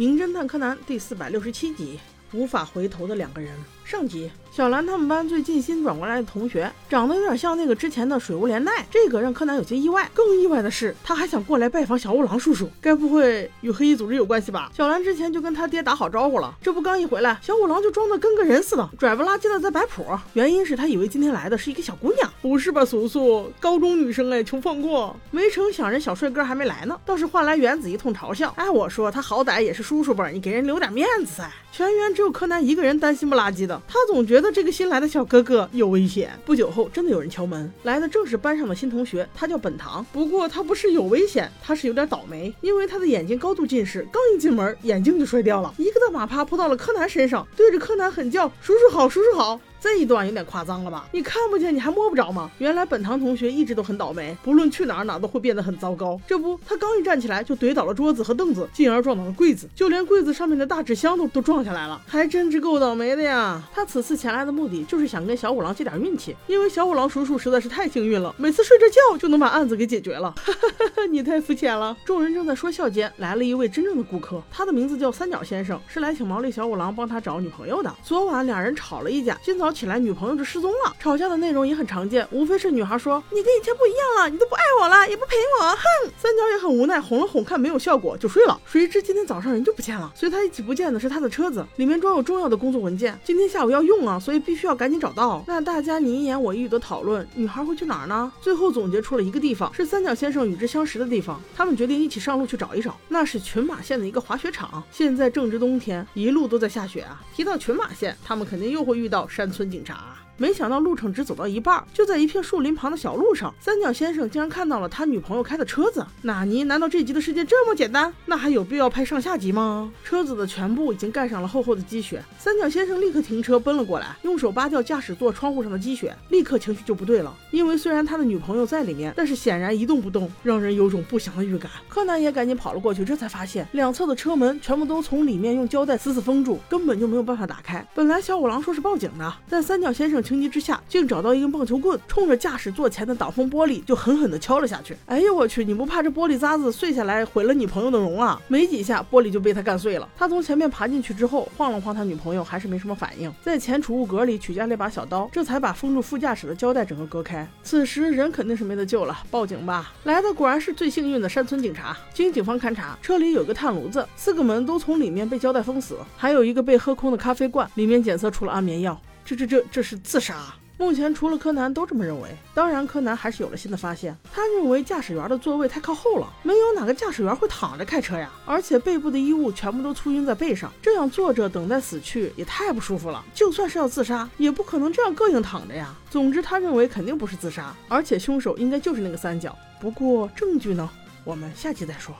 名侦探柯南第四百六十七集，无法回头的两个人。上集，小兰他们班最近新转过来的同学，长得有点像那个之前的水无怜奈，这个让柯南有些意外。更意外的是，他还想过来拜访小五郎叔叔，该不会与黑衣组织有关系吧？小兰之前就跟他爹打好招呼了，这不刚一回来，小五郎就装的跟个人似的，拽不拉几的在摆谱。原因是他以为今天来的是一个小姑娘，不是吧，素素，高中女生哎，求放过。没成想人小帅哥还没来呢，倒是换来原子一通嘲笑。哎，我说他好歹也是叔叔辈，你给人留点面子噻。全员只有柯南一个人担心不拉几的。他总觉觉得这个新来的小哥哥有危险。不久后，真的有人敲门，来的正是班上的新同学，他叫本堂。不过他不是有危险，他是有点倒霉，因为他的眼睛高度近视，刚一进门眼镜就摔掉了，一个大马趴扑到了柯南身上，对着柯南狠叫：“叔叔好，叔叔好。”这一段有点夸张了吧？你看不见，你还摸不着吗？原来本堂同学一直都很倒霉，不论去哪儿哪都会变得很糟糕。这不，他刚一站起来就怼倒了桌子和凳子，进而撞倒了柜子，就连柜子上面的大纸箱都都撞下来了，还真是够倒霉的呀！他此次前来的目的就是想跟小五郎借点运气，因为小五郎叔叔实在是太幸运了，每次睡着觉就能把案子给解决了。哈哈哈，你太肤浅了！众人正在说笑间，来了一位真正的顾客，他的名字叫三角先生，是来请毛利小五郎帮他找女朋友的。昨晚俩人吵了一架，今早起来女朋友就。失踪了，吵架的内容也很常见，无非是女孩说你跟以前不一样了，你都不爱我了，也不陪我，哼！三角也很无奈，哄了哄，看没有效果就睡了。谁知今天早上人就不见了，随他一起不见的是他的车子，里面装有重要的工作文件，今天下午要用啊，所以必须要赶紧找到。那大家你一言我一语的讨论，女孩会去哪儿呢？最后总结出了一个地方，是三角先生与之相识的地方。他们决定一起上路去找一找，那是群马县的一个滑雪场。现在正值冬天，一路都在下雪啊。提到群马县，他们肯定又会遇到山村村警察。没想到路程只走到一半，就在一片树林旁的小路上，三角先生竟然看到了他女朋友开的车子。纳尼？难道这集的世界这么简单？那还有必要拍上下集吗？车子的全部已经盖上了厚厚的积雪。三角先生立刻停车奔了过来，用手扒掉驾驶座窗户上的积雪，立刻情绪就不对了。因为虽然他的女朋友在里面，但是显然一动不动，让人有种不祥的预感。柯南也赶紧跑了过去，这才发现两侧的车门全部都从里面用胶带死死封住，根本就没有办法打开。本来小五郎说是报警的，但三角先生。情急之下，竟找到一根棒球棍，冲着驾驶座前的挡风玻璃就狠狠地敲了下去。哎呦我去！你不怕这玻璃渣子碎下来毁了你朋友的容啊？没几下，玻璃就被他干碎了。他从前面爬进去之后，晃了晃他女朋友，还是没什么反应。在前储物格里取下那把小刀，这才把封住副驾驶的胶带整个割开。此时人肯定是没得救了，报警吧！来的果然是最幸运的山村警察。经警方勘查，车里有个炭炉子，四个门都从里面被胶带封死，还有一个被喝空的咖啡罐，里面检测出了安眠药。这这这这是自杀！目前除了柯南都这么认为。当然，柯南还是有了新的发现。他认为驾驶员的座位太靠后了，没有哪个驾驶员会躺着开车呀。而且背部的衣物全部都簇拥在背上，这样坐着等待死去也太不舒服了。就算是要自杀，也不可能这样膈应躺着呀。总之，他认为肯定不是自杀，而且凶手应该就是那个三角。不过证据呢？我们下期再说。